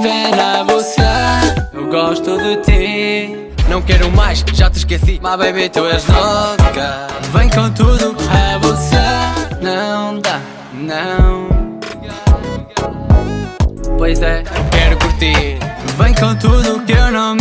Vem na você, eu gosto de ti. Não quero mais, já te esqueci. My baby, tu és louca. Vem com tudo, a você não dá, não. Pois é, quero curtir. Vem com tudo que eu não